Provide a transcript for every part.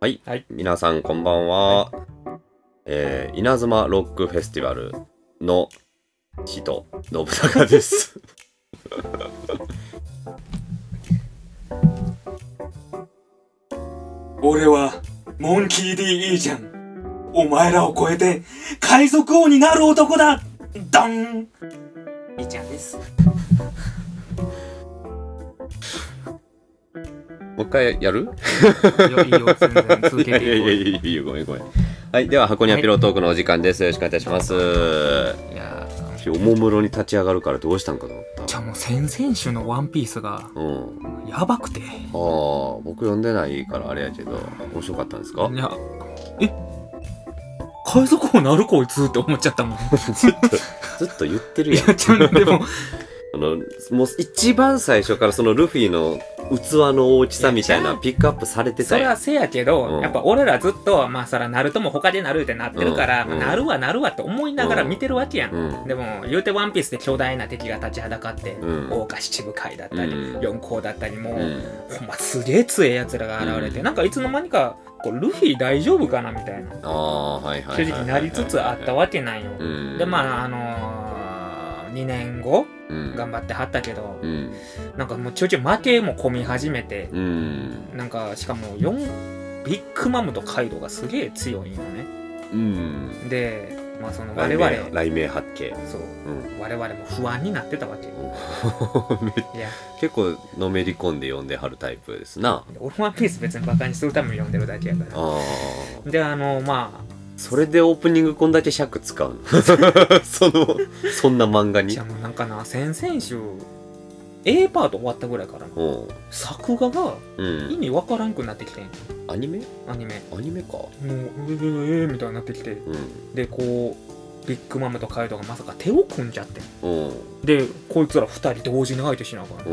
はい、はい。皆さんこんばんは、えー稲妻ロックフェスティバルの人信長です。俺はモンキー D いいじゃん。お前らを超えて海賊王になる男だ。ドンもう一回やる？いいよ全然続けいやいやていこういやいいよごめんごめん。はいでは箱庭ピロートークのお時間です。よろしくお願いいたします。いやおもむろに立ち上がるからどうしたんかと思った。じゃあもう先々週のワンピースがうん。やばくて。いああ僕読んでないからあれやけど面白かったんですか？やえ？海賊王なるこいつって思っちゃったもん。ずっとずっと言ってるやん。いやでも あのもう一番最初からそのルフィの器の大きさみたいなピックアップされてたやんそれはせやけど、うん。やっぱ俺らずっとまあそらナルトも他でなるってなってるから、うん。まあなるわなるわって思いながら見てるわけやん、うん。でも言うてワンピースで巨大な敵が立ちはだかって、うん。大岡七部会だったり、うん。四皇だったりもう、うん。ほんますげえ強えやつらが現れて、うん。なんかいつの間にかこうルフィ大丈夫かなみたいなああはいはいはいはい正直なりつつあったわけなんよ、うん。でまああのー、2年後うん頑張ってはったけど、うん。なんかもうちょいちょい負けも込み始めて、うん。なんかしかも4ビッグマムとカイドウがすげえ強いんよね。うん。でまあその我雷々鳴雷鳴八景そう。うん。我々も不安になってたわけ いや。結構のめり込んで読んではるタイプですな。俺ワンピース別にバカにするために読んでるだけやから。ああであのまそれでオープニングこんだけ尺使うの？そのそんな漫画に？あじゃあもうなんかな先々週 A パート終わったぐらいからなうん。作画がうん。意味わからんくなってきてん。アニメ？アニメ。アニメか。もうえー、えー、みたいになってきて。うん。でこうビッグマムとカイドウがまさか手を組んじゃって。うん。でこいつら二人同時に相手しながら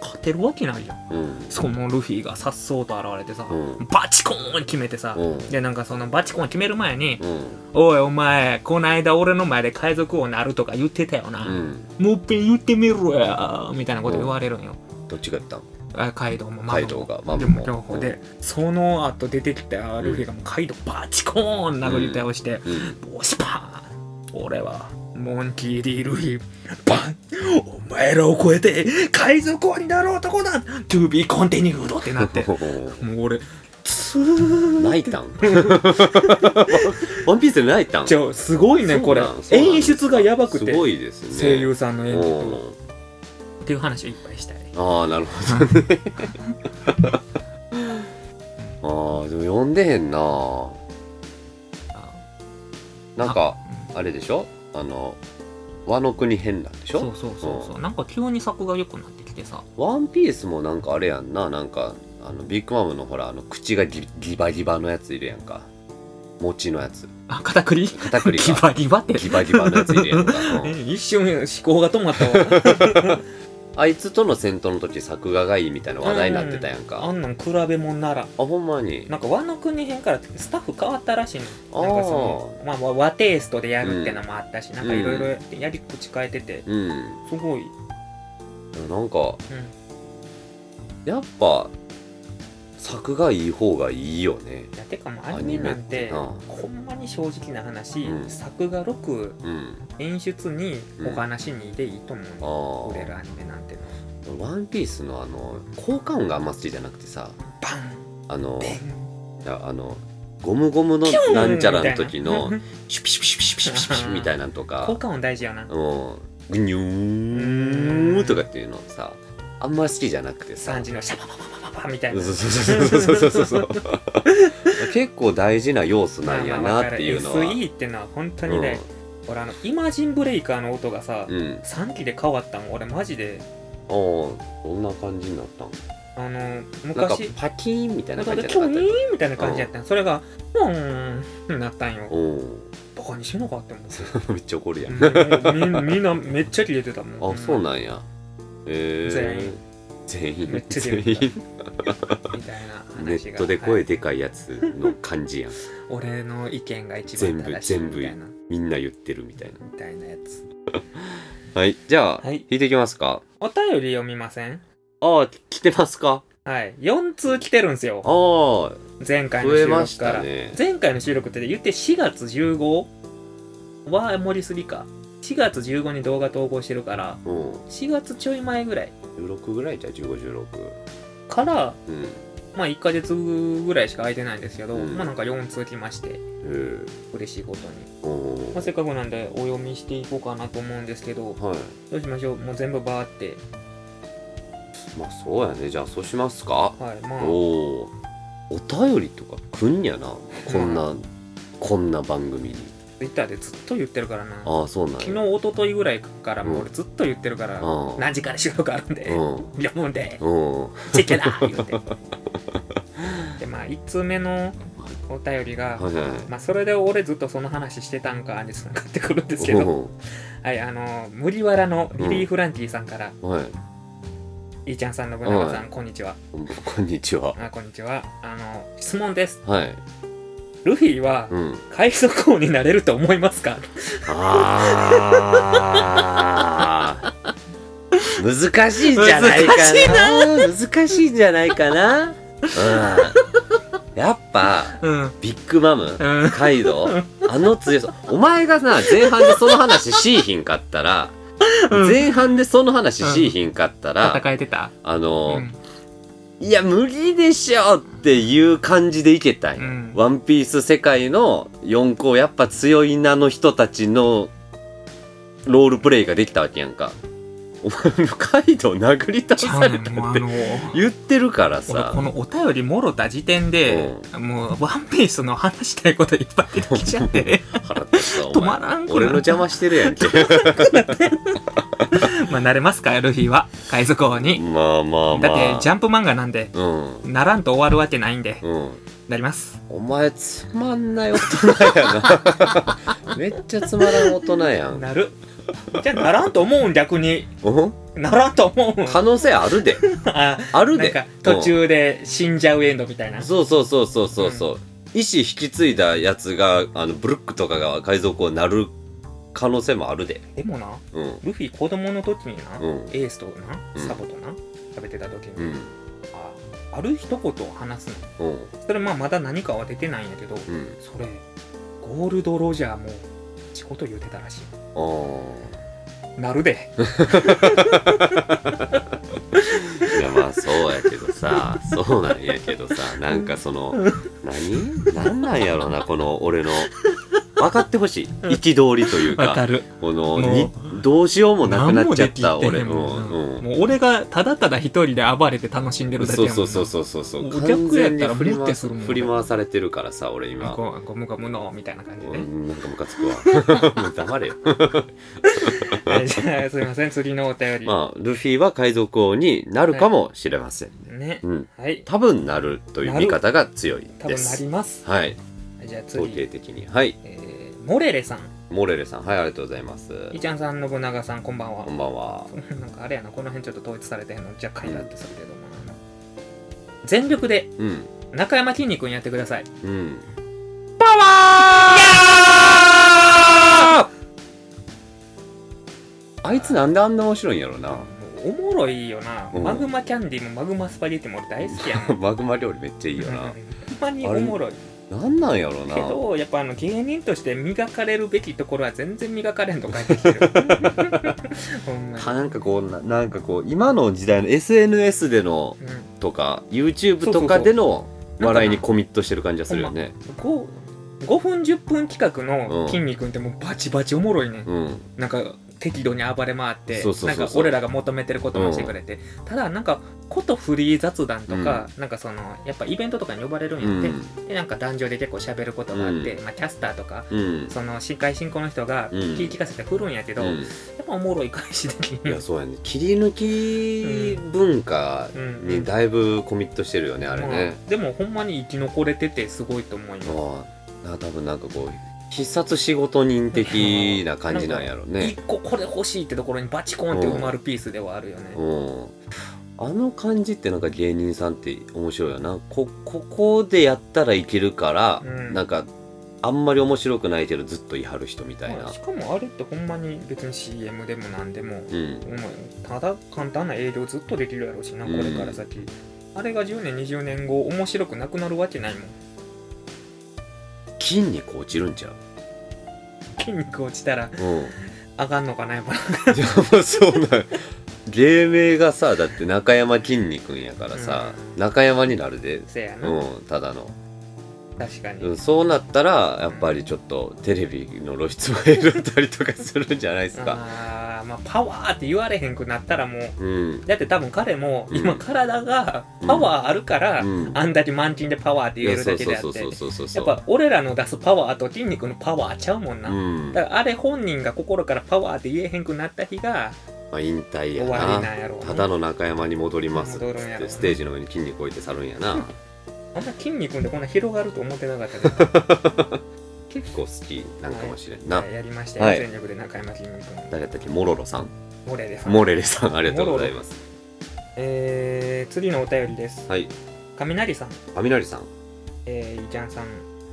勝てるわけないじゃん。うん。そのルフィがさっそうと現れてさ、うん。バチコーン決めてさ、うん。でなんかそのバチコーン決める前にうん「おいお前こないだ俺の前で海賊王なるとか言ってたよな、うん。もう一遍言ってみろや」みたいなこと言われるんよ、どっちがやったん？あカイドウもマドウがマムでもも両方で、その後出てきたルフィがもうカイドウバチコーン殴り倒して、うん。ボシパーン俺はモンキー・ディ・ルフィバンお前らを超えて海賊王になる男だ !To be continued! ってなって。もう俺つー。泣いたんワンピースで泣いたん？じゃあすごいねこれ。演出がやばくすてごいですね。声優さんの演技う。んっていう話をいっぱいしたい。ああなるほどね。ああでも読んでへんな。なんかあれでしょ？あの和の国編なんでしょ？そうそうそうそう。なんか急に作が良くなってきてさ。ワンピースもなんかあれやんな。なんかあのビッグマムのほらあの口がギギバギバのやついるやんか。餅のやつ。あ片栗？片栗 ギがバギバって。ギバギバのやついるやんか、う んえ一瞬思考が止まったわ あいつとの戦闘の時作画がいいみたいな話題になってたやんか、あんなん比べもんならあほんまに？なんか和の国編からスタッフ変わったらしいのなんかその、まあ、和和テイストでやるってのもあったし、な。ん。かいろいろやり口変えてて。うん。すごい、なんかうん、やっぱ作がいい方がいいよね。いやてかもうアニメってな。ほんまに正直な話、うん。作画6うん。演出にうんお話にでいいと思う、あ売れるアニメなんてのあワンピースのあの効果音があんま好きじゃなくてさバン。あのあのゴムゴムのな。んちゃらの時のみたいなシュピシュピシュピシュピシュピシュピシュみたいなんと効か果音大事よなうんグニューンとかっていうのさあんま好きじゃなくてさ3時のシャパパパパパパみたいな。そうそうそうそうそうそう結構大事な要素なんやなっていうのは、まあまあ SE ってのは本当にね、俺あのイマジンブレイカーの音がさ、うん、3機で変わったの俺マジでああどんな感じになったんあのなんか昔パキーンみたいななんか感じじゃなかっキョイーンみたいな感じやったんそれがうーんなったんよたうんバカにしのかって思ってめっちゃ怒るやん、みみんなめっちゃ切れてたもんあそうなんやえー、全員全員切れてたみたいなネットで声はいでかいやつの感じやん 俺の意見が一全部番正しいみたいなみんな言ってるみたいなみたいなやつはいじゃあ、はい弾いていきますかお便り読みません？ああ、来てますか？はい。4通来てるんですよ。ああ、前回の収録から。たね。前回の収録って言って4月 15? は盛りすぎか。4月15に動画投稿してるから、うん。4月ちょい前ぐらい16ぐらいじゃ、15、16。から、うん。まあ1ヶ月ぐらいしか空いてないんですけど、うんまあなんか4通来まして、え嬉しいことに。まあ、せっかくなんでお読みしていこうかなと思うんですけど、はい。どうしましょう？もう全部バーって。まあそうやね。じゃあそうしますか？はい。まあ、おお。お便りとか来んやな。こんな、こんな番組に。Twitter でずっと言ってるからな。ああ、そうなんや。昨日、一昨日ぐらいからもう俺ずっと言ってるから、うん何時から収録あるんで、うん。読むんで、うん。チェケだ 言うて。で、まあ、1通目のお便りが、はいはい。まあ、それで俺ずっとその話してたんかにつながってくるんですけど、うんはい、あの、無理わらのリリー・フランキーさんから、はい。いーちゃんさん、信長さはん、こんにちは。こんにちは。あこんにちは。あの、質問です。はい。ルフィはうん。海賊王になれると思いますか？ああ。難しいんじゃないかな。難しいんじゃないかな。うん。やっぱ、うん。ビッグマム、うん。カイドウ、あの強さ。お前がさ、前半でその話しいひんかったら、うん前半でその話しいひんかったら、戦えてたあの、うんいや、無理でしょっていう感じでいけたんようん。ワンピース世界の四校やっぱ強いなの人たちのロールプレイができたわけやんか。お前のカイドウ殴り倒されたっての言ってるから俺さ。こ。のお便りもろた時点で、もうワンピースの話したいこといっぱい出てきちゃって。止前。まらんくな俺の邪魔してるやんけ。まあなれますかルフィは海賊王に、まあまあまあ。だってジャンプ漫画なんでうん。ならんと終わるわけないんでうん。なりますお前つまんない大人やな。めっちゃつまらん大人やん。なるじゃあならんと思うん逆にうん？ならんと思うん可能性あるで。ああるで。なんか途中で死んじゃうエンドみたいなそうそうそうそうそうそう。意思引き継いだやつが、あの、ブルックとかが海賊王になる可能性もあるで。でもなうん。ルフィ子供の時にな、うんエースとなうんサボとな、食べてた時に、うん。あある一言を話すのうん。それまあまだ何かは出てないんやけど、うん。それゴールド・ロジャーも仕事言うてたらしいなるでいやまあそうやけどさ、そうなんやけどさ、なんかその、何？なんなんやろな、この俺の。分かってほしい。憤りというか、わかるこの、どうしようもなくなっちゃった、俺。何ももんう俺がただただ一人で暴れて楽しんでるだけそうやもんなそうそうそうそうそう。お客やったら振り回ムッてするもん振り回されてるからさ、俺今。ゴムゴムのみたいな感じで、うんなんかムカつくわ。も う黙れよ。えじゃあすいません次のお便り、まあ、ルフィは海賊王になるかもしれませんね。はい多分なるという見方が強い多分なです。りますはい。じゃあ統計次、的に。はい。えーモレレさんモレレさん、はい、ありがとうございます。いちゃんさん信長さんこんばんはこんばんは。なんかあれやなこの辺ちょっと統一されてへんの若干イラってするけども、あの全力でうん。中山きんに君やってくださいうん。パワあいつなんであんな面白いんやろな。ーおもろいよな、うんマグマキャンディーもマグマスパゲッティも俺大好きやもん マグマ料理めっちゃいいよ ほんな。まにおもろいなんなんやろな。けどやっぱあの芸人として磨かれるべきところは全然磨かれんと書いてきてる ほんまにはなんかこうな、なんかこう、今の時代の SNS でのうんとか、YouTube とかでの笑いにコミットしてる感じがするよね。5, 5分10分企画うんの筋肉ってもうバチバチおもろいね、うん。なんか適度に暴れ回ってなんか俺らが求めてることもしてくれて、ただなんかことフリー雑談とか、なんかそのやっぱイベントとかに呼ばれるんうやって、ん。でなんか壇上で結構喋ることがあって、うまあ、キャスターとかうん。その司会進行の人がうん。聞き聞かせてくるんやけど、やっうんぱおもろい返しできいや、そうやね。切り抜き文化にだいぶコミットしてるよね、あれね。でもほんまに生き残れててすごいと思います。まあ、な多分なんかこう、必殺仕事人的な感じなんやろね。一個これ欲しいってところにバチコンって埋まるピースではあるよね、うん。あの感じってなんか芸人さんって面白いよな。こ、ここでやったらいけるから、うん。なんか、あんまり面白くないけどずっと言い張る人みたいな。まあ、しかもあれってほんまに別に CM でもなんでも、うん。ただ簡単な営業ずっとできるやろうしなこれから先、あれが10年20年後面白くなくなるわけないもん筋肉落ちるんちゃう？筋肉落ちたらうん。あかんのかなやっぱ。じゃあもうそうなん芸名がさだって中山きんに君やからさ、中山になるで。せやな、うんただの、確かに、うん、そうなったらやっぱりちょっとテレビの露出も減ったりとかするんじゃないですか。あーまあパワーって言われへんくなったらもううん。だって多分彼もうん。今体がパワーあるから、うん。あんだけ満勤でパワーってい言えるだけであってそうそうそうそうやっぱ俺らの出すパワーと筋肉のパワーちゃうもんな、うん。だからあれ本人が心からパワーって言えへんくなった日がまあ、引退やな。ただの中山に戻りますっ戻るんやろうね。てステージの上に筋肉置いて去るんやなあんな筋肉でこんな広がると思ってなかったね 結構好きなんかもしれんな、はいやりました。よ、はい。全力で中山筋肉誰だったっけ？モロロさん。モレですモレレさん。ありがとうございます。えー、次のお便りです。はい。雷さん。雷さん。えー、いちゃんさん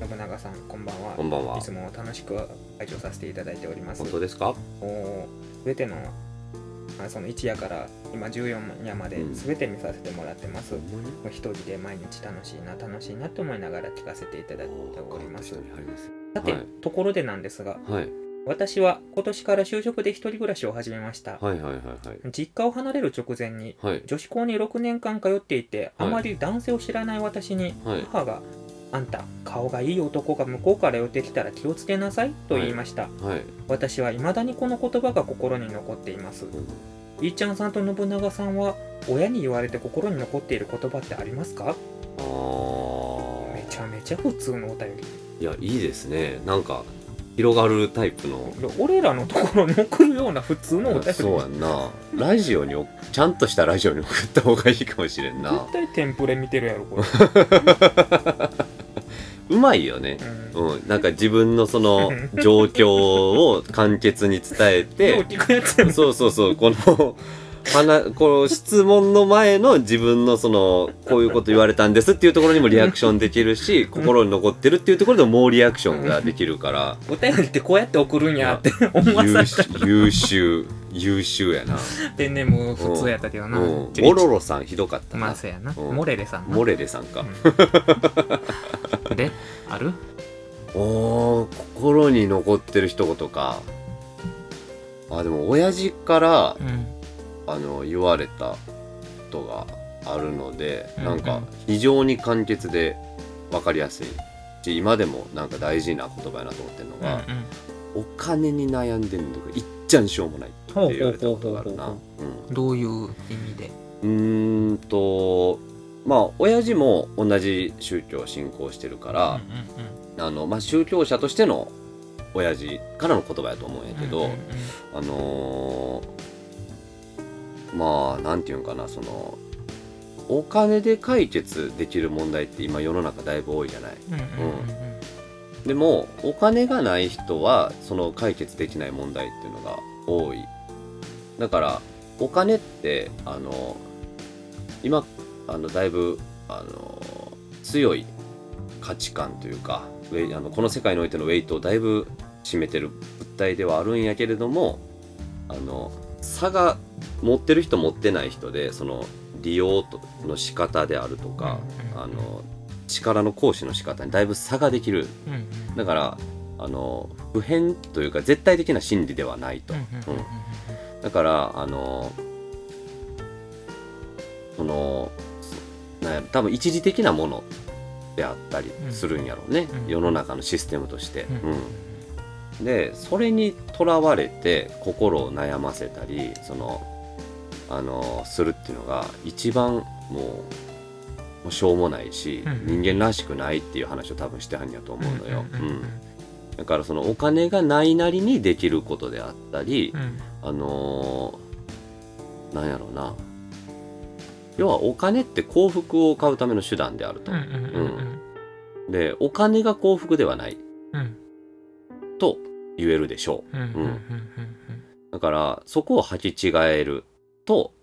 信長さんこんばんは。こんばんは。いつも楽しく会長させていただいております。本当ですか？もう全てのあその1夜から今14夜までうん。全て見させてもらってます、もう一人で毎日楽しいな楽しいなと思いながら聞かせていただいております。さて、はい。ところでなんですがはい。私は今年から就職で一人暮らしを始めました、はいはいはいはい。実家を離れる直前にはい。女子校に6年間通っていて、はいあまり男性を知らない私にはい。母が「あんた顔がいい男が向こうから寄ってきたら気をつけなさい」と言いました、はい。私は未だにこの言葉が心に残っています。うん。いーちゃんさんと信長さんは親に言われて心に残っている言葉ってありますか？あめちゃめちゃ普通のお便り。ーいやいいですね。なんか広がるタイプの。俺らのところに送るような普通のお便り。そうやんな。ラジオにおちゃんとしたラジオに送った方がいいかもしれんな。絶対テンプレ見てるやろこれ、うまいよね。うん。うん、なんか自分のその 状況を簡潔に伝えて。そうそうそう。この話この質問の前の自分のそのこういうこと言われたんですっていうところにもリアクションできるし心に残ってるっていうところでももうリアクションができるから。お便りってこうやって送るんやって思わ優さ秀優秀優秀やな、ペンネーム普通やったけどな。モロロさんひどかったな、まあそうやな。うん。モレレさんな。モレレさんか、うん。である？おー心に残ってる一言か。あでも親父からうんあの言われたことがあるので、うんなんか非常に簡潔で分かりやすい。し今でもなんか大事な言葉やなと思ってるのうんが、お金に悩んでんのがいっちゃんしょうもないって言われたことがあるな。どういう意味で？うーんとまあ親父も同じ宗教を信仰してるから、あのまあ、宗教者としての親父からの言葉やと思うんやけど、うんうん。あのーまあなんていうんかなそのお金で解決できる問題って今世の中だいぶ多いじゃない？うんでもお金がない人はその解決できない問題っていうのが多い。だからお金ってあの今あのだいぶあの強い価値観というかあのこの世界においてのウェイトをだいぶ占めてる物体ではあるんやけれどもあの差が持ってる人持ってない人でその利用との仕方であるとか、うんあの力の行使の仕方にだいぶ差ができる。だからあの普遍というか絶対的な真理ではないと、うんだからあのそのなんやろ多分一時的なものであったりするんやろうね、うん。世の中のシステムとして、うん。うん。でそれにとらわれて心を悩ませたりそのあのするっていうのが一番もうしょうもないし、うん。人間らしくないっていう話を多分してはんやと思うのよ、うんうんうんだからそのお金がないなりにできることであったり、うん。あのーなんやろうな。要はお金って幸福を買うための手段であると、うんでお金が幸福ではないうん。と言えるでしょうん。うん。だからそこを履き違えると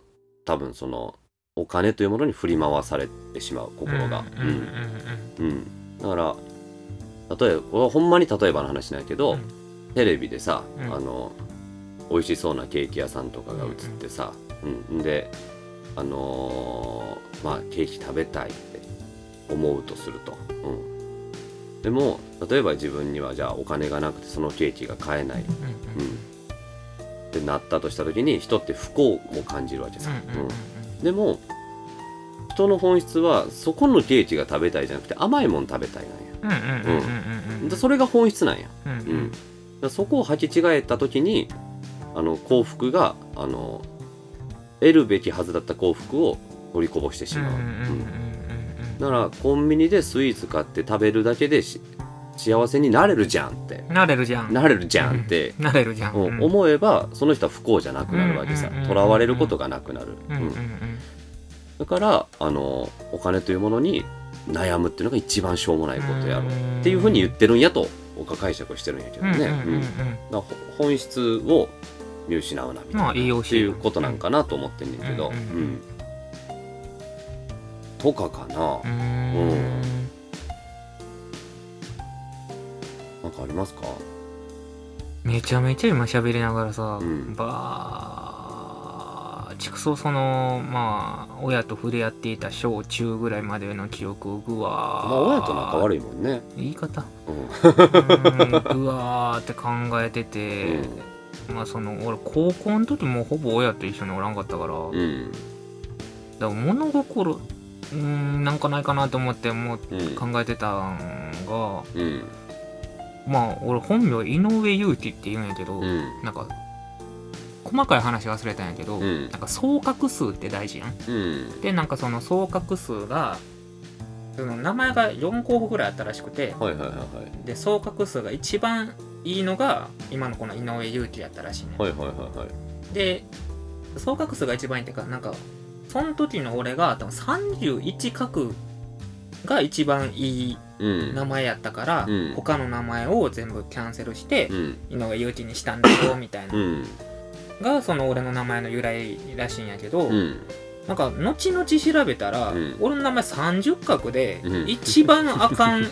多分そのお金というものに振り回されてしまう心が、うんうん。うんうん。うん。だから例えばこれはほんまに例えばの話なんやけど、うん。テレビでさ、うん。あの美味しそうなケーキ屋さんとかが映ってさ、うん。であのーまあケーキ食べたいって思うとすると、うん、でも例えば自分にはじゃあお金がなくてそのケーキが買えない、うん。うん、ってなったとした時に人って不幸も感じるわけさ、うんうんでも人の本質はそこのケーキが食べたいじゃなくて甘いもん食べたいなんや。うんそれが本質なんや、うんううん。そこを履き違えた時にあの幸福があの得るべきはずだった幸福を取りこぼしてしまう、うん。だからコンビニでスイーツ買って食べるだけでし幸せになれるじゃんって。なれるじゃん。なれるじゃんって、なれるじゃん。うん。思えばその人は不幸じゃなくなるわけさ。とらわれることがなくなる、うんだからあのお金というものに悩むっていうのが一番しょうもないことやろっていうふうに言ってるんやと僕は解釈してるんやけどね、うん本質を見失うなみたいな、っていうことなんかなと思ってんねんけど、うんとかかな、うーんかありますか？めちゃめちゃ今喋りながらさ、うん。ばー畜生そのまあ親と触れ合っていた小中ぐらいまでの記憶をぐわー。まあ親と仲悪いもんね、言い方？うん。うーんぐわーって考えてて、まあその俺高校の時もうほぼ親と一緒におらんかったから、だかうんら物心うーんなんかないかなと思ってもううん。考えてたんがうんまあ俺本名井上裕貴って言うんやけど、うん。なんか細かい話忘れたんやけど、うん。なんか総画数って大事やん。うん。でなんかその総画数がその名前が4候補ぐらいあったらしくてはいはいはいはい。で総画数が一番いいのが今のこの井上裕貴やったらしいね、はいはいはいはい。で総画数が一番いいっていうかなんかその時の俺が多分31画が一番いいうん名前やったから、うん。他の名前を全部キャンセルして、うん。井上裕貴にしたんだよみたいな、うん。がその俺の名前の由来らしいんやけど、うん。なんか後々調べたら、うん。俺の名前30画で、うん。一番あかん。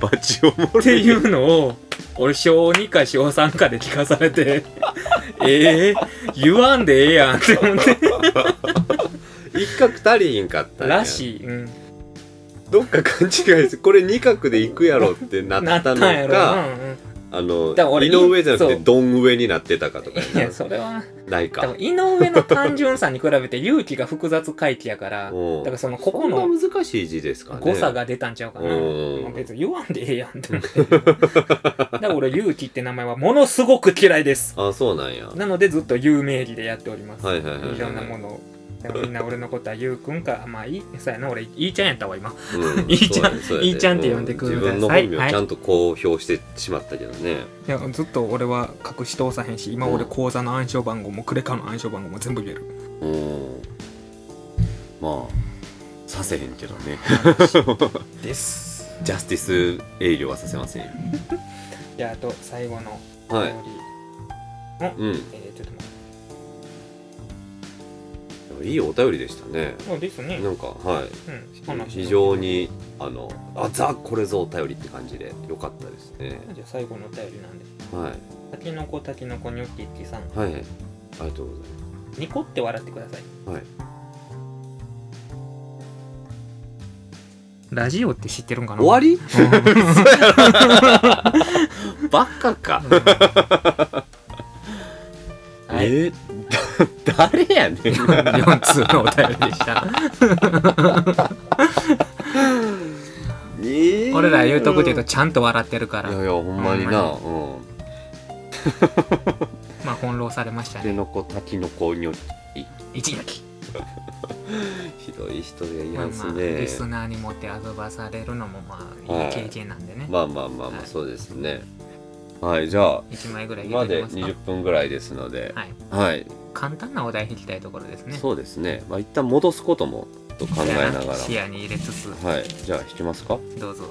バチおもろっていうのを俺小2か小3かで聞かされて ええ言わんでええやんって思って。一角足りひんかったんや。らしい、うん、どっか勘違いしてこれ二角でいくやろってななっのったたんやろかな、うんあの井上じゃなくてどん上になってたかとかいやそれはないか。井上の単純さに比べて勇気が複雑回帰やからうん。だからそのここその難しい字ですかね。誤差が出たんちゃうかな、うん。まあ別に言わんでええやんって思って。だから俺勇気って名前はものすごく嫌いです。あそうなんや。なのでずっと有名義でやっております、はいはいはいはい。いろんなものをでもみんな俺のことはゆうくんかまあいいそうやな俺いいちゃんやったわ今。うん。いいちゃんいいちゃんって呼んでくだ。さい自分の本名はい。ちゃんと公表してしまったけどね、いやずっと俺は隠し通さへんし今俺口座の暗証番号もクレカの暗証番号も全部言える。うん。まあさせへんけどね。です。ジャスティス営業はさせませんよ。じゃああと最後のはい。うん。えー、いいお便りでしたね。ってあですね。なんかはい。うん話非常にあのあザこれぞお便りって感じでよかったですね。じゃあ最後のお便りなんで。はい。たけのこたけのこニョッキッキさん。はい。ありがとうございニコって笑ってください。ますはい。ラジオって知ってるんかな？終わり？うん。バカか。はい えーだ誰やねん。4通のお便りでした。えー。俺ら言うとくけどちゃんと笑ってるから。いやいやほんまにな。ほうん。まあ翻弄されましたね。タケノコタキノコにょ一撃。ひどい人でいまあまあますねリスナーにもてあそばされるのもまあいい経験なんでね、まあまあまあまあはい。そうですね。はいじゃあ1枚ぐらいますか。20分ぐらいですので。はい。はい簡単なお題引きたいところですね。そうですね。まあ一旦戻すこともと考えながら。視野に入れつつ。はい。じゃあ引きますか。どうぞ。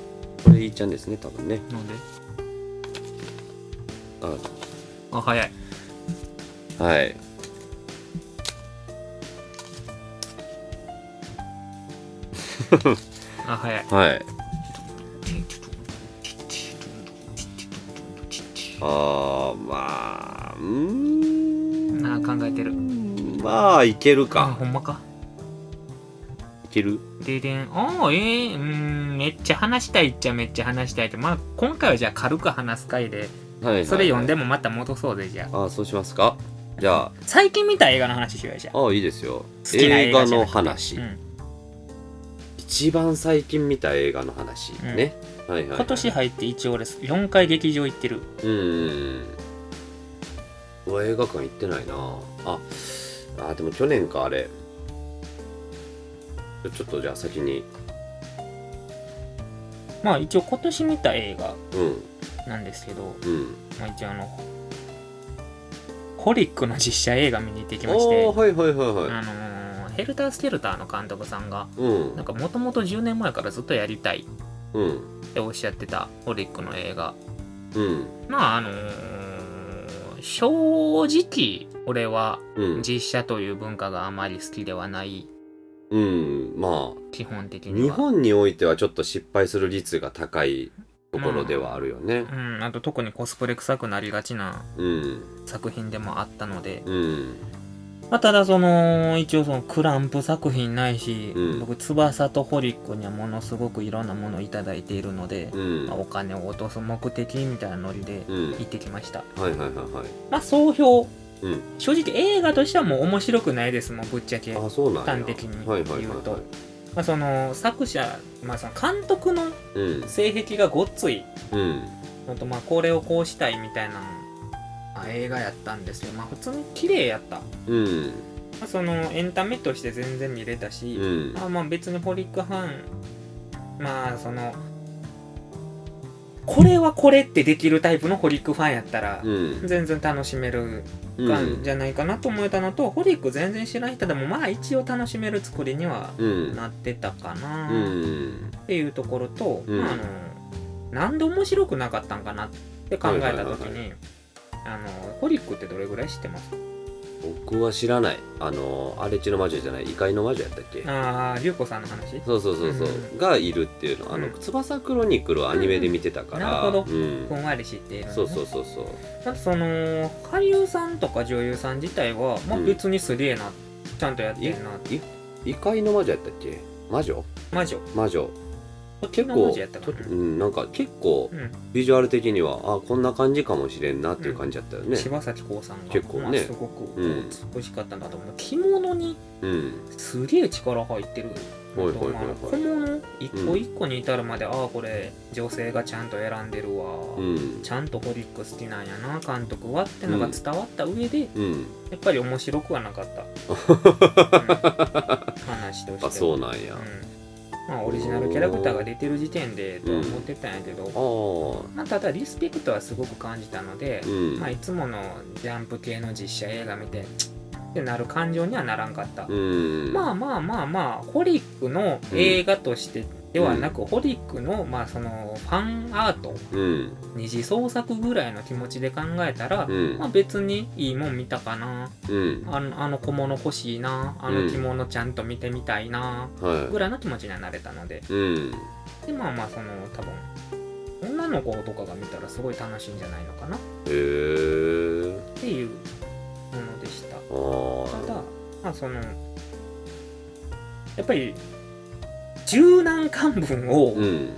これいいちゃんですね多分ね。飲んで？あ。あ早い。はい。あ早い。はい。あーまあうーんあー考えてる。まあいけるあかほんまか。いける？ででん。ああえー、うーんめっちゃ話したいっちゃめっちゃ話したいって。まあ今回はじゃあ軽く話す回ではいはいはい。それ読んでもまた戻そうぜじゃあ。ああそうしますか？じゃ最近見た映画の話しようよじゃあ。あいいですよ。好きな映画の映画じゃなくて。話、うん。一番最近見た映画の話うん。ね、はいはいはい。今年入って一応俺4回劇場行ってる。うんうんうんうわ映画館行ってないな。ああでも去年かあれ。ちょっとじゃあ先に。まあ一応今年見た映画うん。なんですけど、うん。まあ、一応あのホリックの実写映画見に行ってきましてはいはいはいはい。あのーヘルター・スケルターの監督さんがうん。なんかもともと10年前からずっとやりたいうん。っておっしゃってたホリックの映画。うん。まああのー正直俺はうん。実写という文化があまり好きではない。うん。まあ基本的には。日本においてはちょっと失敗する率が高いところではあるよね。うん、あと特にコスプレ臭くなりがちなうん。作品でもあったので、うんまあ、ただその一応そのクランプ作品ないし、うん。僕翼とホリックにはものすごくいろんなものをいただいているので、うん。まあ、お金を落とす目的みたいなノリでうん。行ってきました、はいはいはいはい。まあ総評。うん。正直映画としてはもう面白くないですもんぶっちゃけ、端的にはいはいはい言うと。はいあ、その作者、まあ、その監督のうん。性癖がごっつい。うん。のとまあこれをこうしたいみたいなあ映画やったんですよ。まあ普通に綺麗やった、うん。まあ、そのエンタメとして全然見れたし、うん。まあまあ別にホリックファンまあそのこれはこれってできるタイプのホリックファンやったらうん。全然楽しめるうんんじゃないかなと思えたのと、ホリック全然知らん人でもまあ一応楽しめる作りにはうん。なってたかな。うん。っていうところと、うん。まあ、あのなんで面白くなかったんかなって考えた時に、はいあのホリックってどれぐらい知ってます？僕は知らない。あの荒地の魔女じゃない異界の魔女やったっけ？ああ龍子さんの話？そうそうそうそう、うんがいるっていうの。あの、うん。翼クロニクルをアニメで見てたから、なるほど。うん。ふんわり知っているのね。そうそうそうそう。あとその俳優さんとか女優さん自体は、まあ、うん。別にすげえな、ちゃんとやってるない異界の魔女やったっけ？魔女？魔女。魔女結結構うん、なんか結構うん。ビジュアル的にはあこんな感じかもしれんなっていう感じだったよね。柴咲コウさんが結構ね。まあ、すごくうん。美しかったなと思う。着物にうん。すげえ力入ってる。はい小物？一個一個に至るまで、ああこれ女性がちゃんと選んでるわ、うん。ちゃんとホリック好きなんやな。監督はってのが伝わった上で、うん。やっぱり面白くはなかった、うん。話としては。あそうなんや、うんまあ、オリジナルキャラクターが出てる時点でとは思ってたんやけど、あまあ、ただリスペクトはすごく感じたのであ、うん、まあ、いつものジャンプ系の実写映画見てってなる感情にはならんかった、うんまあまあまあまあホリックの映画としてではなく、ホリックのまあそのファンアートうん。二次創作ぐらいの気持ちで考えたら、うん。まあ別にいいもん見たかな。うん。あのあの小物欲しいな。あの着物ちゃんと見てみたいな、はぐらいの気持ちにはなれたので。でまあまあその多分女の子とかが見たらすごい楽しいんじゃないのかな。っへえていうものでした。あただあまあそのやっぱり柔軟漢文をうん。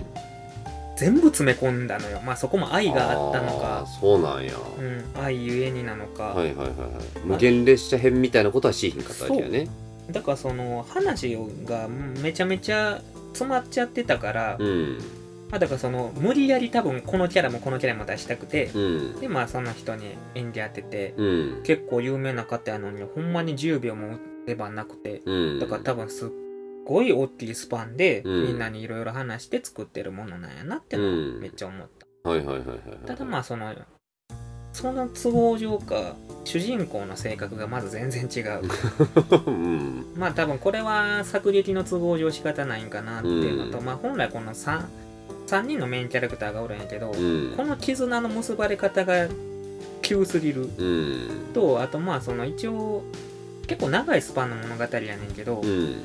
全部詰め込んだのよ、まあそこも愛があったのか。そうなんや、うん、愛ゆえになのか、はいはいはいはい。無限列車編みたいなことはしひんかったわけやね。だからその話がめちゃめちゃ詰まっちゃってたから、うん。まあ、だからその無理やり多分このキャラもこのキャラも出したくて、うん。でまあその人に演技当てて、うん。結構有名な方やのにほんまに10秒も出番なくてうん。だから多分すっごい大きいスパンで、うん。みんなにいろいろ話して作ってるものなんやなってのめっちゃ思った、はいはいはいはいはいただまあそのその都合上か主人公の性格がまず全然違う。うん。まあ多分これは作劇の都合上仕方ないんかなっていうのと、うん。まあ本来この 3, 3人のメインキャラクターがおるんやけど、うん。この絆の結ばれ方が急すぎる。うん。とあとまあその一応結構長いスパンの物語やねんけど、うん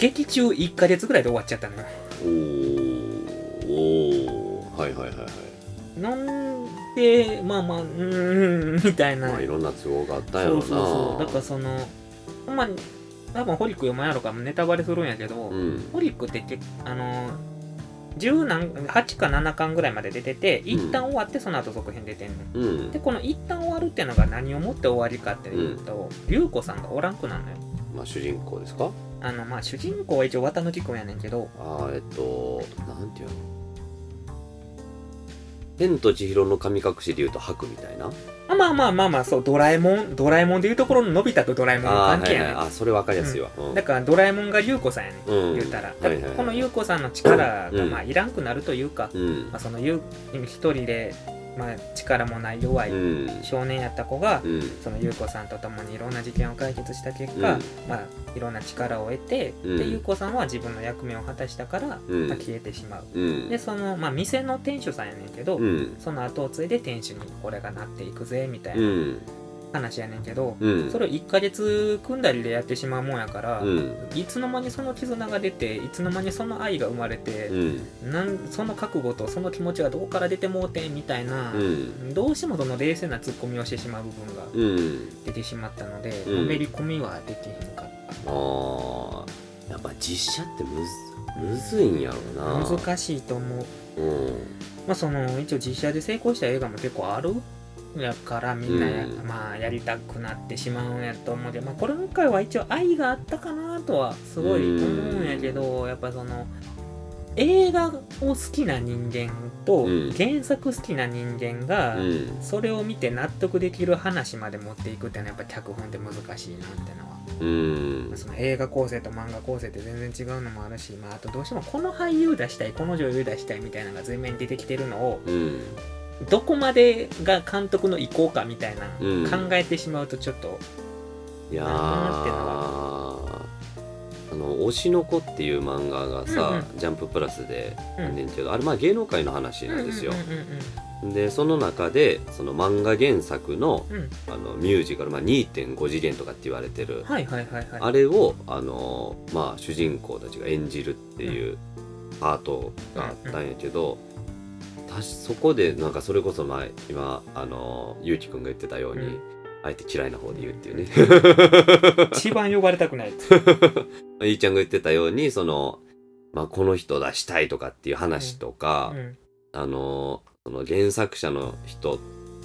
劇中1ヶ月ぐらいで終わっちゃったのよ。おー。おー。はいはいはいはい。なんでまあまあうーんみたいな。まあいろんな都合があったんやろそううなそうそう。だからそのまあ多分ホリック読まんやろからネタバレするんやけど、うん。ホリックって結あの10何8か7巻ぐらいまで出てて一旦終わってその後続編出てんの、うん。でこの一旦終わるっていうのが何をもって終わりかっていうと、優子さんがおらんくなるのよ。まあ主人公ですか？あのまあ主人公は一応綿貫君やねんけど。ああえっとなんていうの？天と千尋の神隠しでいうと白みたいな？あまあまあまあまあそうドラえもんドラえもんでいうところののび太とドラえもんの関係やねん、はいあそれ分かりやすいわ。うん。だからドラえもんが優子さんやねんうん。言ったら、はいはいはい。この優子さんの力が、うん。まあ、いらんくなるというか、うん。まあ、そのゆ一人で、まあ、力もない弱いうん。少年やった子が、うん。その優子さんと共にいろんな事件を解決した結果、うん。まあ、いろんな力を得て、うん。で優子さんは自分の役目を果たしたから、うん。まあ、消えてしまう。うん。でその、まあ、店の店主さんやねんけど、うん。その後を継いで店主に俺がなっていくぜみたいうなん話やねんけど、うん。それを1ヶ月組んだりでやってしまうもんやから、うん。いつの間にその絆が出ていつの間にその愛が生まれて、うん。なんその覚悟とその気持ちがどこから出てもうてみたいな、うん。どうしてもその冷静なツッコミをしてしまう部分がうん。出てしまったので、うん。のめり込みはできへんかった。ああやっぱ実写ってむずむずいんやろうな。難しいと思う。うん。まあその一応実写で成功した映画も結構あるやからみんなや,、うん。まあやりたくなってしまうんやと思うで、まあ、これ今回は一応愛があったかなとはすごい思うんやけど、やっぱその映画を好きな人間とうん。原作好きな人間が、うん。それを見て納得できる話まで持っていくっていうのはやっぱ脚本って難しいなってのは。うん。その映画構成と漫画構成って全然違うのもあるし、まあ、あとどうしてもこの俳優出したいこの女優出したいみたいなのが前面に出てきてるのをうんどこまでが監督の意向かみたいな、うん。考えてしまうとちょっといやあの「推しの子」っていう漫画がさ、うんジャンププラスでうん。あんねんけど、あれまあ芸能界の話なんですよ。う、んうんでその中でその漫画原作のうん。うんあのミュージカル、まあ、2.5次元とかって言われてる、はいはいはいはい。あれをあの、まあ、主人公たちが演じるっていうパートがあったんやけど、そこでなんかそれこそ前今あのゆうきくんが言ってたように、うん。あえて嫌いな方で言うっていうね。一番呼ばれたくない。いいちゃんが言ってたようにその、まあ、この人出したいとかっていう話とか、うん。あのその原作者の人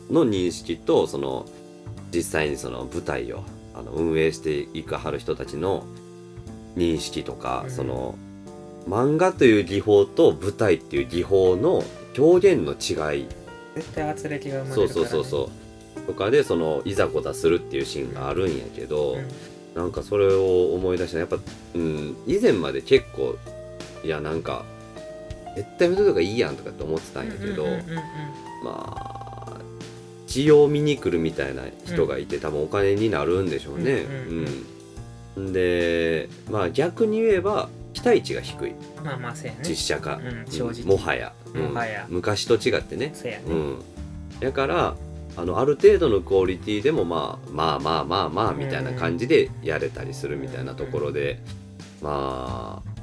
の認識とその実際にその舞台をあの運営していくはる人たちの認識とか、うん。その漫画という技法と舞台っていう技法の表現の違い。絶対圧力が生まれそうるから、ね、そうそうそうとかでそのいざこざするっていうシーンがあるんやけど、うん。なんかそれを思い出したやっぱ、うん、以前まで結構いやなんか絶対見といた方がいいやんとかって思ってたんやけど、うんうんうんうんまあ血を見に来るみたいな人がいて、多分お金になるんでしょうね。うんうんうん。でまあ逆に言えば期待値が低い。まあまあせやね。実写化、うん正直。もはや、うんもはや。昔と違ってね。ね、うん、だからあのある程度のクオリティでも、まあ、まあまあまあまあみたいな感じでやれたりするみたいなところで、まあ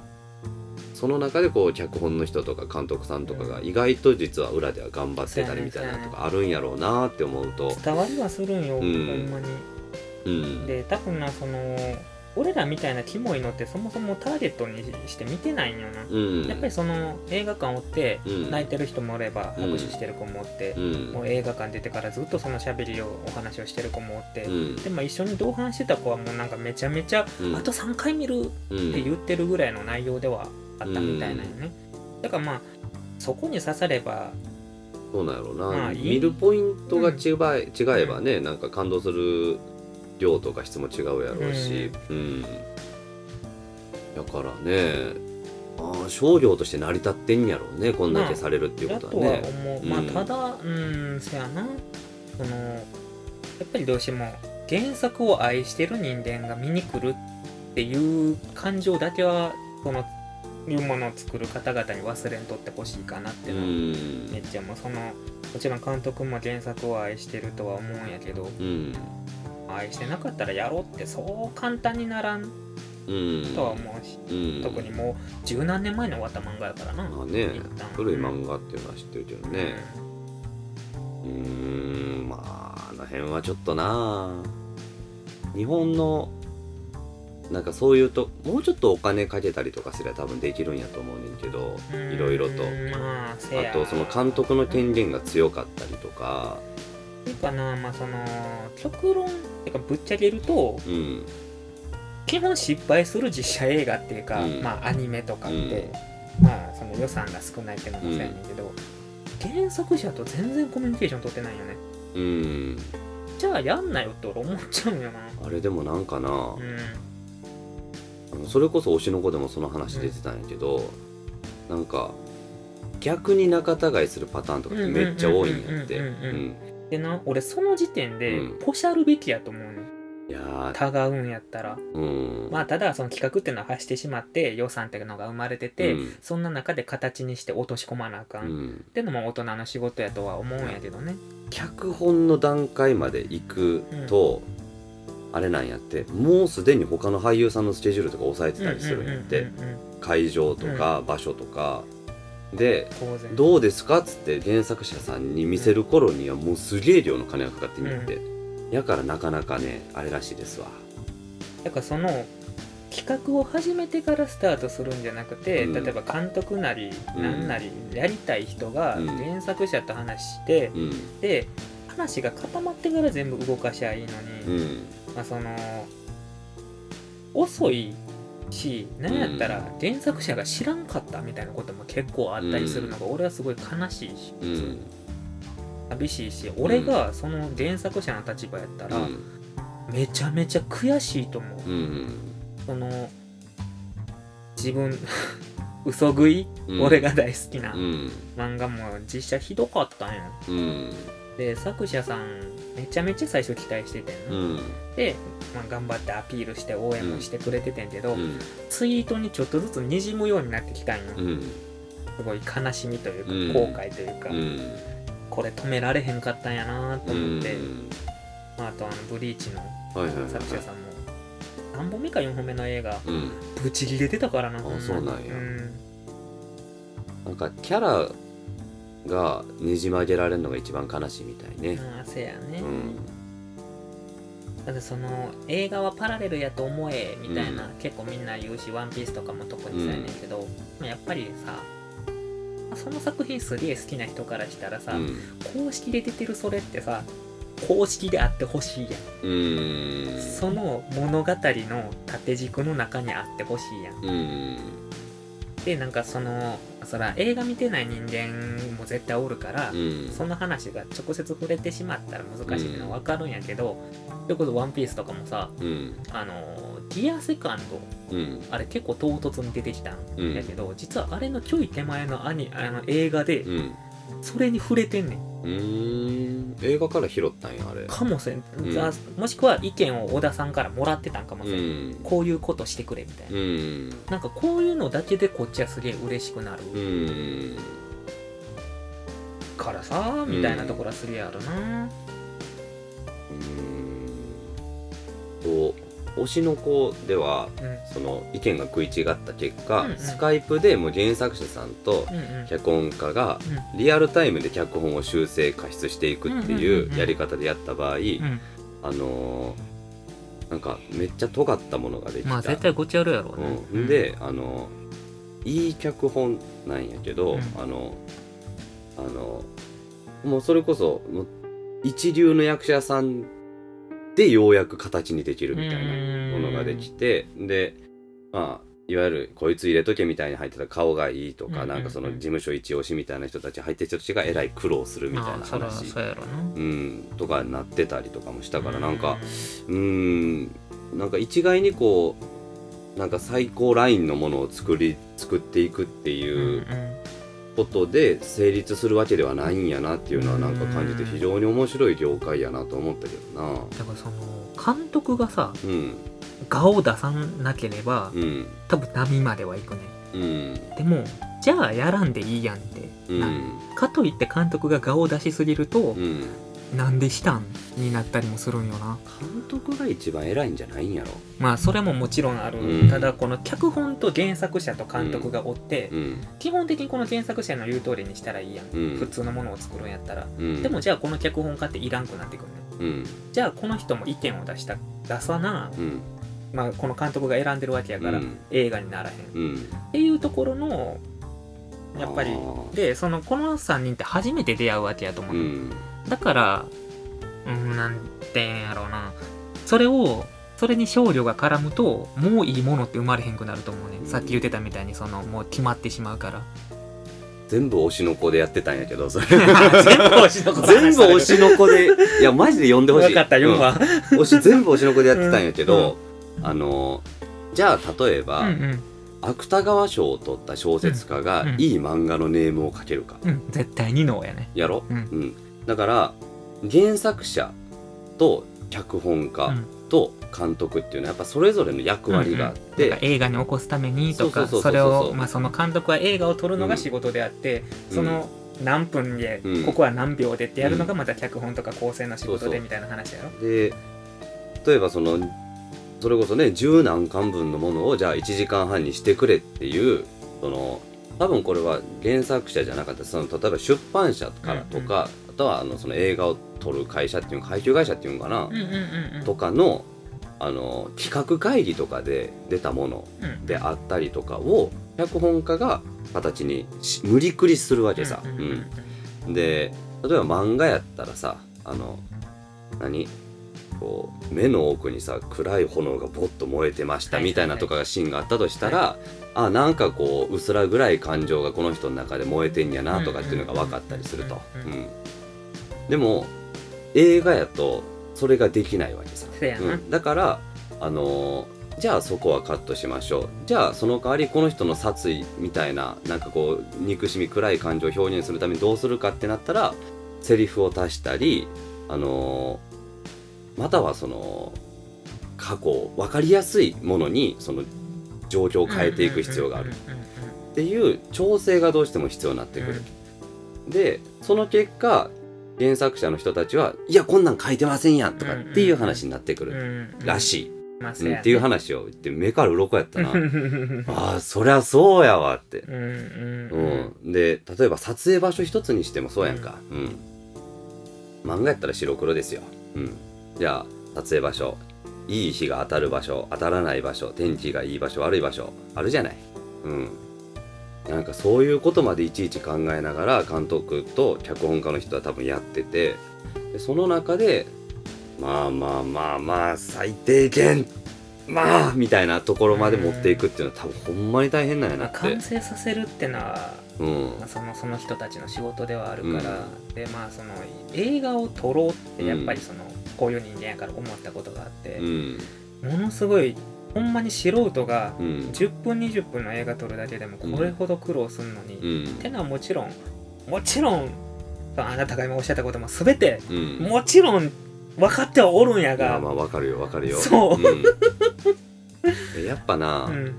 その中でこう脚本の人とか監督さんとかが意外と実は裏では頑張ってたりみたいなのとかあるんやろうなって思うと、伝わりはするんよ、ん。ほんまに。うん、で多分なその俺らみたいなキモいのってそもそもターゲットにして見てないんよな、うん、やっぱりその映画館おってうん。泣いてる人もおればうん。拍手してる子もおってう、ん。もう映画館出てからずっとそのしゃべりをお話をしてる子もおって、うん。でも一緒に同伴してた子はもうなんかめちゃめちゃ、うん。あと3回見るうん。って言ってるぐらいの内容ではあったみたいなんよね、だからまあそこに刺さればそうなんやろうな、まあ見るポイントが違え,、違えばねなんか感動する量とか質も違うやろうし、うん。だからねああ商業として成り立ってんやろうねこんだけされるっていうことはね。思う、うん。まあただうんせやな。そのやっぱりどうしても原作を愛してる人間が見に来るっていう感情だけはそのいうものを作る方々に忘れんとってほしいかなってういうのめっちゃもう。そのもちろん監督も原作を愛してるとは思うんやけど。うん愛してなかったらやろうってそう簡単にならんうん。とは思うし、うん。特にもう十何年前に終わった漫画やからな、まあね古い漫画っていうのは知ってるけどね。うーんまああの辺はちょっとな。日本のなんかそういうともうちょっとお金かけたりとかすれば多分できるんやと思うねんけどうん。いろいろと。ああとその監督の権限が強かったりとかうかなまあその極論っていうかぶっちゃけるとうん基本失敗する実写映画っていうか、うん。まあアニメとかって、まあその予算が少ないっていうのもそうやねんけど、原作者と全然コミュニケーション取ってないよね。うん。じゃあやんなよって俺思っちゃうんよな。あれでもなんかなうん。あのそれこそ推しの子でもその話出てたんやけど、なんか逆に仲違いするパターンとかってめっちゃ多いんやってでな。俺その時点でうん。ポシャるべきやと思うねんいやー。たがうんやったら。うん。まあただその企画っていうのは発してしまって予算っていうのが生まれてて、うん。そんな中で形にして落とし込まなあかん、っうん。ていうのも大人の仕事やとは思うんやけどね。脚本の段階まで行くと、あれなんやってもうすでに他の俳優さんのスケジュールとか抑えてたりするんやって、うんうんうんうん。会場とか場所とか、でどうですかっつって原作者さんに見せる頃にはもうすげえ量の金がかかってみて、やからなかなかねあれらしいですわ。だからその企画を始めてからスタートするんじゃなくて、うん。例えば監督なりうん。何なりやりたい人がうん。原作者と話して、うん。で話が固まってから全部動かしゃいいのに、うん。まあその遅いし何やったら原作者が知らんかったみたいなことも結構あったりするのが俺はすごい悲しいし、うん。寂しいし俺がその原作者の立場やったら、めちゃめちゃ悔しいと思う。うん。その自分 嘘食い、うん。俺が大好きなうん。漫画も実写ひどかったんよ。うんで作者さんめちゃめちゃ最初期待しててんな、うん。で、まあ、頑張ってアピールして応援もしてくれててんけど、うん。ツイートにちょっとずつにじむようになってきたんよ、うん。すごい悲しみというか、うん。後悔というか、うん。これ止められへんかったんやなと思って、うん。まあ、あとあのブリーチの作者さんも何本目か4本目の映画うん。ブチギレてたからなあそうなんや。うん。なんかキャラがねじ曲げられるのが一番悲しいみたいね。ああせやね、うん。だってその映画はパラレルやと思えみたいな、うん。結構みんな言うし「ワンピースとかも特にそうやねんけど、まあやっぱりさその作品すげえ好きな人からしたらさ、うん。公式で出てるそれってさ公式であってほしいやん、うん。その物語の縦軸の中にあってほしいやん。うんでなんかそのそら映画見てない人間も絶対おるから、うん。その話が直接触れてしまったら難しいのは分かるんやけど、それこそ「ワンピースとかもさうん。あのディアセカンドうん。あれ結構唐突に出てきたんうんやけど、実はあれのちょい手前のアニあの映画でうんそれに触れてんねん。うーん。映画から拾ったんやあれ。かもしれん、うん。あもしくは意見を小田さんからもらってたんかもうしれん、んこういうことしてくれみたいな、うん。なんかこういうのだけでこっちはすげえ嬉しくなる。うん。からさみたいなところはすげえあるな、と推しの子ではうん。その意見が食い違った結果、うんうん。スカイプでもう原作者さんと脚本家がうん。リアルタイムで脚本を修正加筆していくっていうやり方でやった場合、うん。あのーなんかめっちゃ尖ったものができた、まあ絶対ごちゃるやろうね、うん、であのいい脚本なんやけど、うん。あのあのもうそれこそ一流の役者さんでようやく形にできるみたいなものができてでまあいわゆるこいつ入れとけみたいに入ってた顔がいいとか、なんかその事務所一押しみたいな人たち入ってる人たちがえらい苦労するみたいな話、そうん、とかなってたりとかもしたからなんかうーん。なんか一概にこうなんか最高ラインのものを作り作っていくってうんいううんことで成立するわけではないんやなっていうのはなんか感じて非常に面白い業界やなと思ったけどな。だからその監督がさうん。画を出さなければ、うん。多分波までは行くね。うん。でもじゃあやらんでいいやんって、うなん。かといって監督が画を出しすぎると、うんなんでしたんになったりもするんよな。監督が一番偉いんじゃないんやろ。まあそれももちろんある、うん。ただこの脚本と原作者と監督がおって、うん。基本的にこの原作者の言う通りにしたらいいやん、うん。普通のものを作るんやったら、うん。でもじゃあこの脚本家っていらんくなってくるねうん。じゃあこの人も意見を出した出さな、うん。まあ、この監督が選んでるわけやから、うん。映画にならへん。っうん。ていうところのやっぱり。あー。でそのこの3人って初めて出会うわけやと思う、うんだからうんなんてんやろうな。それをそれに少量が絡むともういいものって生まれへんくなると思うね、うんさっき言ってたみたいにそのもう決まってしまうから。全部推しの子でやってたんやけどそれ。全部推しの子全部推しの子でいやマジで読んでほしい。分かったうん。推し全部推しの子でやってたんやけど、あのじゃあ例えば、うんうん。芥川賞を取った小説家がうんうん。いい漫画のネームを書けるか、うん絶対にノーやね。やろ、うんだから原作者と脚本家うん。と監督っていうのはやっぱそれぞれの役割があって、なんか映画に起こすためにとかそれをまあその監督は映画を撮るのが仕事であって、うん。その何分で、うん。ここは何秒でってやるのがまた脚本とか構成の仕事でみたいな話やろ。で例えばそのそれこそね十何巻分のものをじゃあ1時間半にしてくれっていうその多分これは原作者じゃなかった。その例えば出版社からとか、あとはあのその映画を撮る会社っていうの配給会社っていうのかな、うんうんうんうん。とかのあの企画会議とかで出たものうんであったりとかを脚本家が形にし無理くりするわけさ。うんうんうんうん。で例えば漫画やったらさあの何？こう目の奥にさ暗い炎がボッと燃えてましたはいはいはい。みたいなとかがシーンがあったとしたら、あなんかこううすらぐらい感情がこの人の中で燃えてんやなとかっていうのが分かったりすると。うんうん。うんでも映画やとそれができないわけさ。そうやな、うん、だからあのーじゃあそこはカットしましょう。じゃあその代わりこの人の殺意みたいななんかこう憎しみ暗い感情を表現するためにどうするかってなったらセリフを足したりあのーまたはその過去分かりやすいものにその状況を変えていく必要がある。うんうんうんうんっていう調整がどうしても必要になってくる、でその結果原作者の人たちはいやこんなん書いてませんやんとかっていう話になってくるらしい、まあうんっていう話を言って目から鱗やったな。うん。ああそりゃそうやわって、うんうんうん。で例えば撮影場所一つにしてもそうやんか。うん、漫画やったら白黒ですよ、うん、じゃあ撮影場所。いい日が当たる場所当たらない場所天気がいい場所悪い場所あるじゃない。うんなんかそういうことまでいちいち考えながら監督と脚本家の人は多分やっててでその中でまあまあまあまあ最低限まあみたいなところまで持っていくっていうのは多分ほんまに大変なんやなまあって。完成させるってのは、うん。まあ、そのその人たちの仕事ではあるから、でまあその映画を撮ろうってやっぱりその、こういう人間やから思ったことがあってう、ん。ものすごいほんまに素人がうん。10分20分の映画撮るだけでもこれほど苦労するのに、うん。ってのはもちろんもちろんあなたが今おっしゃったことも全てうん。もちろん分かってはおるんやが、まあわかるよわかるよ。そう。ん。えやっぱな、うん。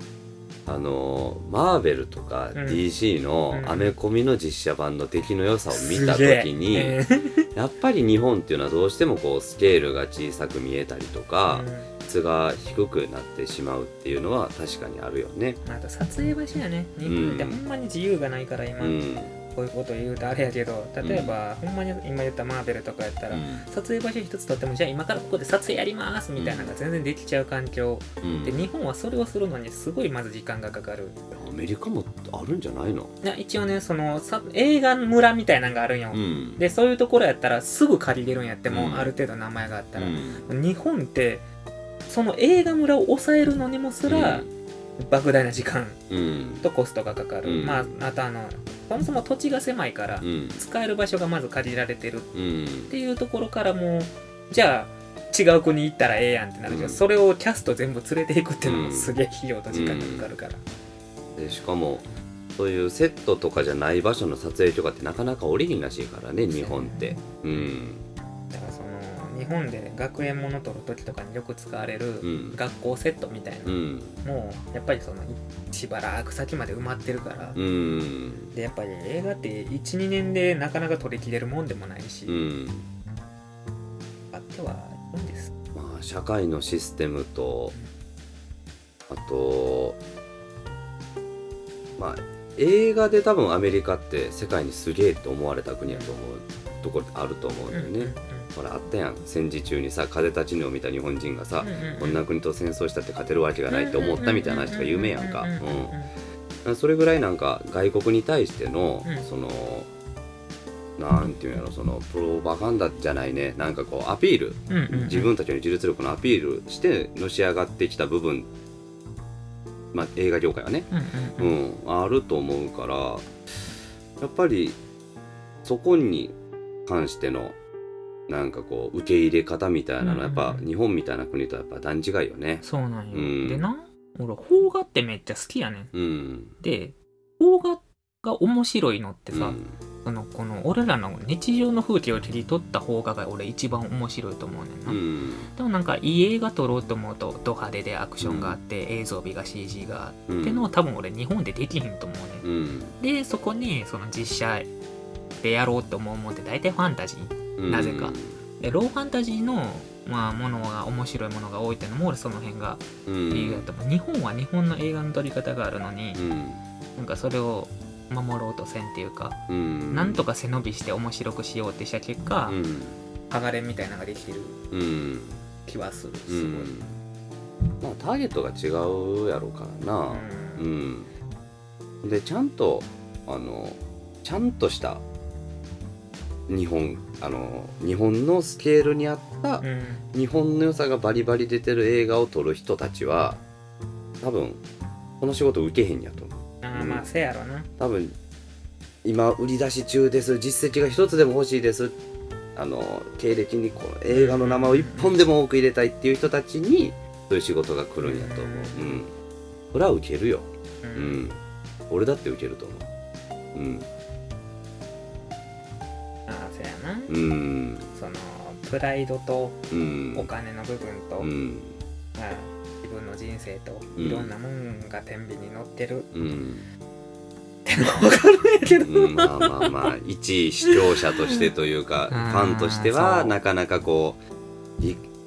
あのマーベルとかうん。DC のうん。アメコミの実写版の出来の良さを見た時に、え。ー やっぱり日本っていうのはどうしてもこうスケールが小さく見えたりとか、質が低くなってしまうっていうのは確かにあるよね。うんあと撮影場所やね。日本ってほんまに自由がないから今、うん。こういうこと言うとあれやけど例えば、ほんまに今言ったマーベルとかやったら、撮影場所一つとってもじゃあ今からここで撮影やりますみたいなのが全然できちゃう環境、うん。で日本はそれをするのにすごいまず時間がかかる。アメリカもあるんじゃないの、一応ねそのさ映画村みたいなのがあるんよ、うん。でそういうところやったらすぐ借りれるんやっても、うん。ある程度名前があったら、うん。日本ってその映画村を抑えるのにもすら、莫大な時間うん。とコストがかかる、うん。まああとあのそもそも土地が狭いから、うん。使える場所がまず借りられてる。っうん。ていうところからもうじゃあ違う国行ったらええやんってなるけど、うん。それをキャスト全部連れていくっていうのもうん。すげえ費用と時間がかかるから、でしかもそういうセットとかじゃない場所の撮影とかってなかなか降りひんらしいからね。日本って。うん日本で学園もの撮る時とかによく使われるうん。学校セットみたいな。もやっぱりそのしばらく先まで埋まってるから、うん。でやっぱり映画って12年でなかなか撮りきれるもんでもないし、うん。てはいるんです。まあ社会のシステムとあとまあ映画で多分アメリカって世界にすげえと思われた国やと思うところあると思うんだよね、ほらあったやん。戦時中にさ風立ちぬを見た日本人がさ、こんな国と戦争したって勝てるわけがないって思ったみたいな話が有名やんか、うん、それぐらいなんか外国に対しての、うん。そのなんていうんやろそのプロパガンダじゃないね。なんかこうアピール。うんうんうん。自分たちの技術力のアピールしてのし上がってきた部分。まあ映画業界はね、うんうんううんん、あると思うからやっぱりそこに関してのなんかこう受け入れ方みたいなのはやっぱ日本みたいな国とはやっぱ段違いよね。そうなんよ、うん。でな俺邦画ってめっちゃ好きやねん。うん。で邦画が面白いのってさ、うん。そのこの俺らの日常の風景を切り取った邦画が俺一番面白いと思うねんな、うん。でもなんかいい映画撮ろうと思うとド派手でアクションがあって、映像美が CG があって、のを多分俺日本でできひんと思うねん。うん。でそこにその実写でやろうと思うもんって大体ファンタジー。うんなぜか。でローファンタジーのまあものが面白いものが多いっていうのも俺その辺がうん。理由だと思う、日本は日本の映画の撮り方があるのに、うん。なんかそれを守ろうとせんっていうか、うん。なんとか背伸びして面白くしようってした結果、うん。剥がれみたいなのができてるうん。気はするすごい、うん。まあターゲットが違うやろうからな。ううんん。でちゃんとあのちゃんとした日本あの日本のスケールに合ったうん。日本の良さがバリバリ出てる映画を撮る人たちは多分この仕事受けへんやと思う。ああまあせやろな。多分今売り出し中です。実績が一つでも欲しいです。あの経歴にこう映画の名前を一本でも多く入れたいっていう人たちにそういう仕事が来るんやと思う。うん。それは受けるよ。ううんん。俺だって受けると思う。うんやな。うん。そのプライドとうん。お金の部分と、うん。まあ、自分の人生とうん。いろんなもんが天秤に乗ってる。うん。ってのは分かるんやけど、うん、まあまあまあ一視聴者としてというか うんファンとしてはなかなかこう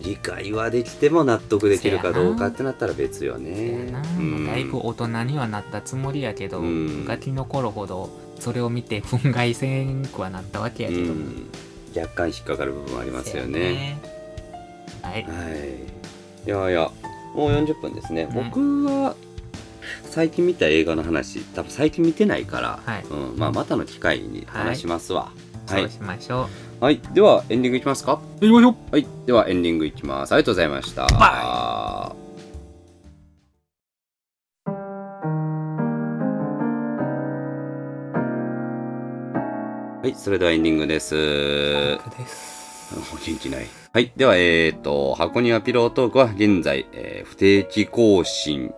理理解はできても納得できるかどうかってなったら別よせね。うんだいぶ大人にはなったつもりやけど、うんガキの頃ほどそれを見て憤慨せんくはなったわけやけど、うん若干引っかかる部分ありますよね。ねはいはい。いやいや、もう40分ですね。うん僕は最近見た映画の話、多分最近見てないから、はいうん、まあまたの機会に話しますわ。はい。そうしましょはい。ではエンディングいきますか？う行きましょうはい。ではエンディングいきます。ありがとうございました。バはい。それではエンディングです。ですあ元気ない。はい。では、えっ、と、箱庭ピロートークは現在、えー不定期更新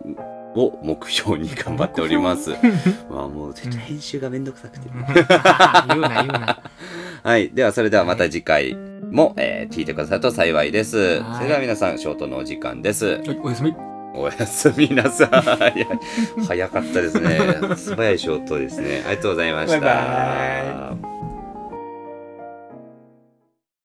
を目標に頑張っております。まあもう、編集がめんどくさくて。言うな言うなはい。では、それではまた次回も、えー聞いてくださると幸いです。はいそれでは皆さん、ショートのお時間です。はいおやすみおやすみなさい。早かったですね。素早いショートですね。ありがとうございました。バイバ